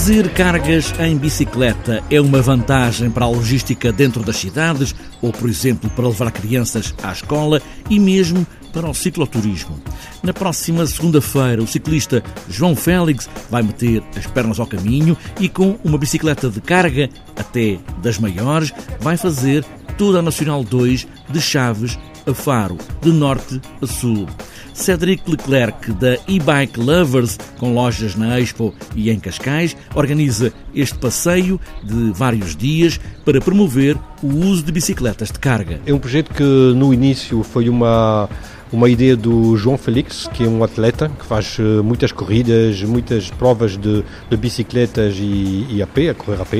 Fazer cargas em bicicleta é uma vantagem para a logística dentro das cidades, ou, por exemplo, para levar crianças à escola e mesmo para o cicloturismo. Na próxima segunda-feira, o ciclista João Félix vai meter as pernas ao caminho e, com uma bicicleta de carga, até das maiores, vai fazer toda a Nacional 2 de Chaves a Faro, de norte a sul. Cédric Leclerc, da e-Bike Lovers, com lojas na Expo e em Cascais, organiza este passeio de vários dias para promover o uso de bicicletas de carga. É um projeto que no início foi uma uma ideia do João Felix, que é um atleta que faz eh, muitas corridas, muitas provas de, de bicicletas e, e, a pé, a correr a pé.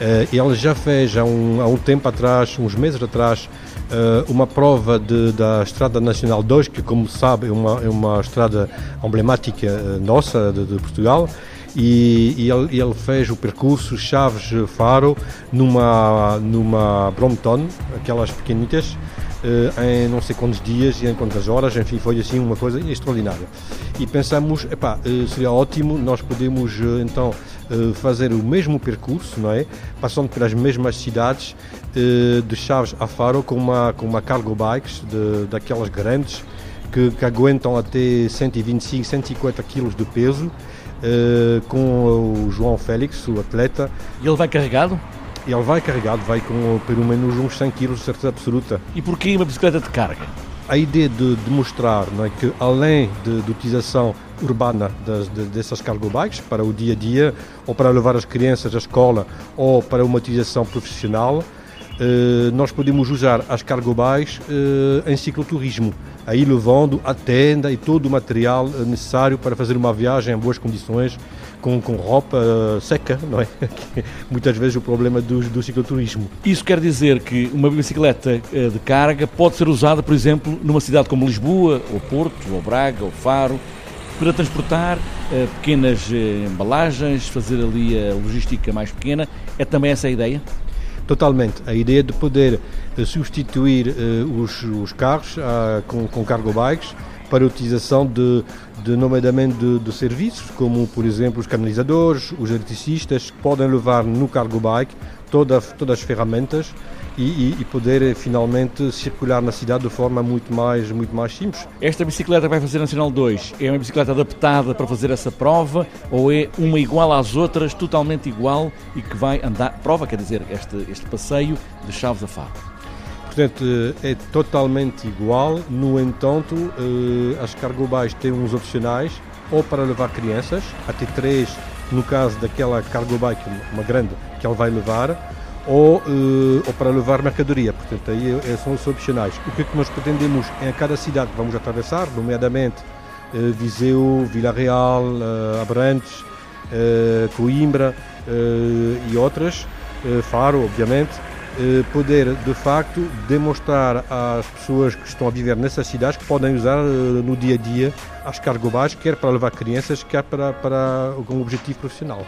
Uh, ele já fez há um, há um tempo atrás, uns meses atrás, uh, uma prova de, da Estrada Nacional 2, que, como sabe, é uma, é uma estrada emblemática uh, nossa de, de, Portugal. E, e ele, ele, fez o percurso Chaves-Faro numa, numa Brompton, aquelas pequenitas, em não sei quantos dias e em quantas horas, enfim, foi assim uma coisa extraordinária. E pensamos, epá, seria ótimo nós podemos então fazer o mesmo percurso, não é? Passando pelas mesmas cidades eh, de Chaves a Faro com uma, com uma cargo bikes de, daquelas grandes que, que aguentam até 125, 150 kg de peso eh, com o João Félix, o atleta. E ele vai carregado? Ele vai carregado, vai com pelo menos uns 100 kg de certeza absoluta. E porquê uma bicicleta de carga? A ideia de demonstrar é, que além de, de utilização urbana das, de, dessas cargo bikes para o dia a dia, ou para levar as crianças à escola, ou para uma utilização profissional, eh, nós podemos usar as cargobais eh, em cicloturismo, aí levando a tenda e todo o material eh, necessário para fazer uma viagem em boas condições, com, com roupa seca, não é? Muitas vezes o problema do, do cicloturismo. Isso quer dizer que uma bicicleta de carga pode ser usada, por exemplo, numa cidade como Lisboa, ou Porto, ou Braga, ou Faro, para transportar uh, pequenas uh, embalagens, fazer ali a logística mais pequena. É também essa a ideia? Totalmente. A ideia de poder eh, substituir uh, os, os, carros uh, com, com cargo bikes para a utilização de, de nomeadamente de, de, serviços, como por exemplo os canalizadores, os eletricistas, que podem levar no cargo bike toda, todas as ferramentas e, e, poder finalmente circular na cidade de forma muito mais, muito mais simples. Esta bicicleta que vai fazer Nacional 2 é uma bicicleta adaptada para fazer essa prova ou é uma igual às outras, totalmente igual e que vai andar, prova quer dizer, este, este passeio de Chaves a Faro? Portanto, é totalmente igual, no entanto, eh, as cargo bikes têm uns opcionais, ou para levar crianças, até três, no caso daquela cargo bike, uma grande, que ela vai levar, ou, uh, ou para levar mercadoria. Portanto, aí é, são opcionais. O que, é que nós pretendemos em cada cidade que vamos atravessar, nomeadamente uh, Viseu, Vila Real, Abrantes, Coimbra e outras, Faro, obviamente, poder de facto demonstrar às pessoas que estão a viver nessas cidades que podem usar no dia a dia as cargobás, quer para levar crianças, quer para, para um objetivo profissional.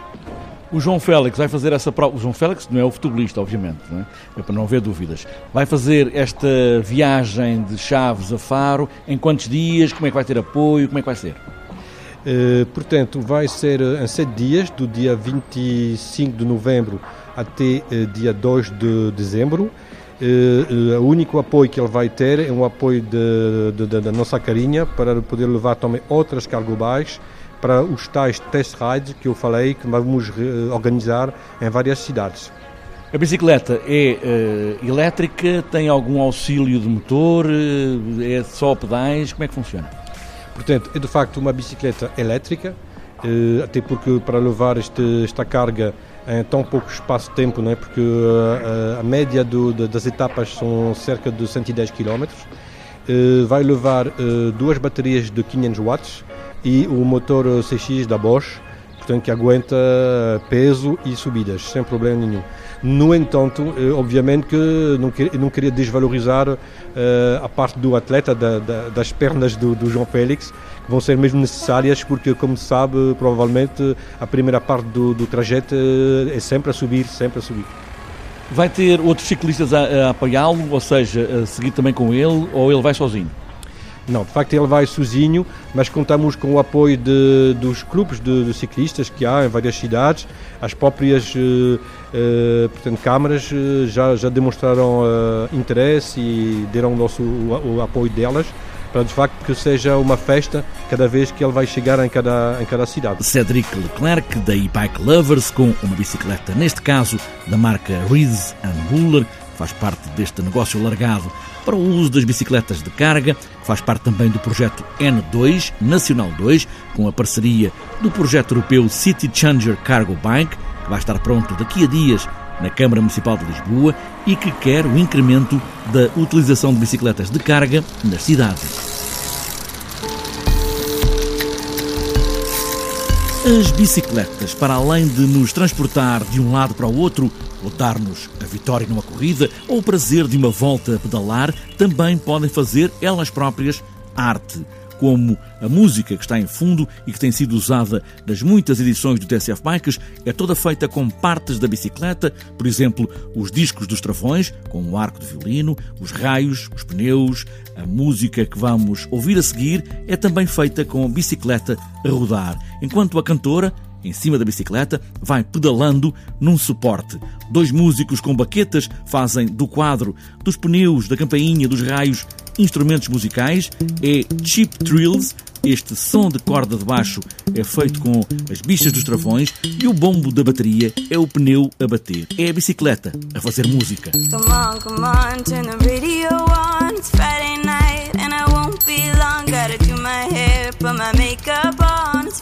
O João Félix vai fazer essa prova. O João Félix não é o futebolista, obviamente, não é? para não haver dúvidas. Vai fazer esta viagem de Chaves a Faro em quantos dias? Como é que vai ter apoio? Como é que vai ser? Uh, portanto, vai ser em sete dias, do dia 25 de novembro até uh, dia 2 de dezembro. Uh, o único apoio que ele vai ter é um apoio da nossa carinha para poder levar também outras cargobais para os tais test rides que eu falei que vamos eh, organizar em várias cidades. A bicicleta é uh, elétrica, tem algum auxílio de motor, uh, é só pedais, como é que funciona? Portanto, é de facto uma bicicleta elétrica, uh, até porque para levar este, esta carga em tão pouco espaço de tempo, né? porque uh, a média do, das etapas são cerca de 110 km, vai levar duas baterias de 500 watts e o motor CX da Bosch, portanto que aguenta peso e subidas, sem problema nenhum. No entanto, eh, obviamente que não, não queria desvalorizar uh, a parte do atleta, da, da, das pernas do, do, João Félix, que vão ser mesmo necessárias, porque, como se sabe, provavelmente a primeira parte do, do trajeto eh, é sempre a subir, sempre a subir. Vai ter outros ciclistas a, a apoiá-lo, ou seja, a seguir também com ele, ou ele vai sozinho? Não, de facto ele vai sozinho, mas contamos com o apoio de, dos clubes de, de, ciclistas que há em várias cidades. As próprias uh, uh, portanto, câmaras uh, já, já demonstraram interesse e deram o, nosso, o, o, apoio delas para de facto que seja uma festa cada vez que ele vai chegar em cada, em cada cidade. Cedric Leclerc da e-Bike Lovers com uma bicicleta, neste caso da marca Rees Buller, faz parte deste negócio largado para o uso das bicicletas de carga, faz parte também do projeto N2, Nacional 2, com a parceria do projeto europeu City Changer Cargo Bike, que vai estar pronto daqui a dias na Câmara Municipal de Lisboa e que quer o incremento da utilização de bicicletas de carga nas cidades. As bicicletas, para além de nos transportar de um lado para o outro, ou dar-nos a vitória numa corrida ou o prazer de uma volta a pedalar, também podem fazer elas próprias arte como a música que está em fundo e que tem sido usada nas muitas edições do TSF Bikes é toda feita com partes da bicicleta, por exemplo, os discos dos travões, com o arco de violino, os raios, os pneus, a música que vamos ouvir a seguir é também feita com a bicicleta a rodar, enquanto a cantora em cima da bicicleta, vai pedalando num suporte. Dois músicos com baquetas fazem do quadro, dos pneus, da campainha, dos raios, instrumentos musicais. É Cheap Trills. Este som de corda de baixo é feito com as bichas dos travões e o bombo da bateria é o pneu a bater. É a bicicleta a fazer música. Come on, come on, turn the radio on. It's Friday night and I won't be long. Gotta do my hair, put my makeup on. It's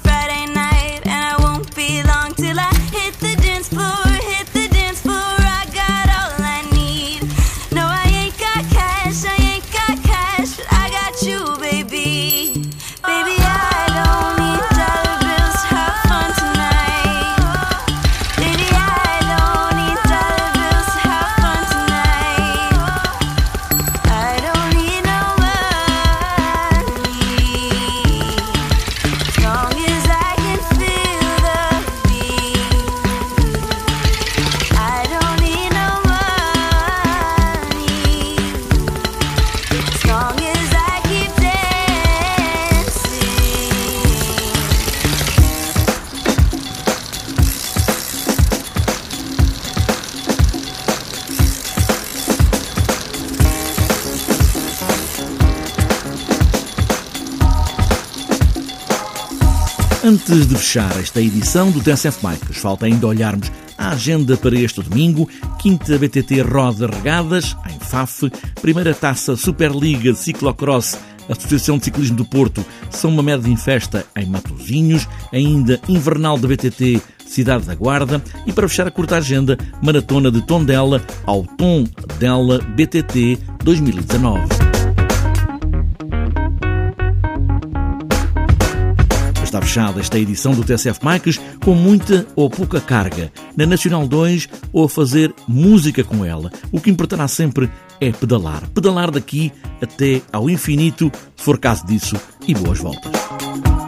Antes de fechar esta edição do TSF Bikes, falta ainda olharmos a agenda para este domingo. Quinta BTT Roda Regadas, em FAF. Primeira taça Superliga de Ciclocross Associação de Ciclismo do Porto, São Mamed em Festa em Matosinhos, ainda Invernal da BTT Cidade da Guarda e para fechar a curta agenda, Maratona de Tondela ao Tom dela BTT 2019. Está fechada esta edição do TSF Bikes com muita ou pouca carga. Na Nacional 2 ou a fazer música com ela. O que importará sempre é pedalar. Pedalar daqui até ao infinito, se for caso disso, e boas voltas.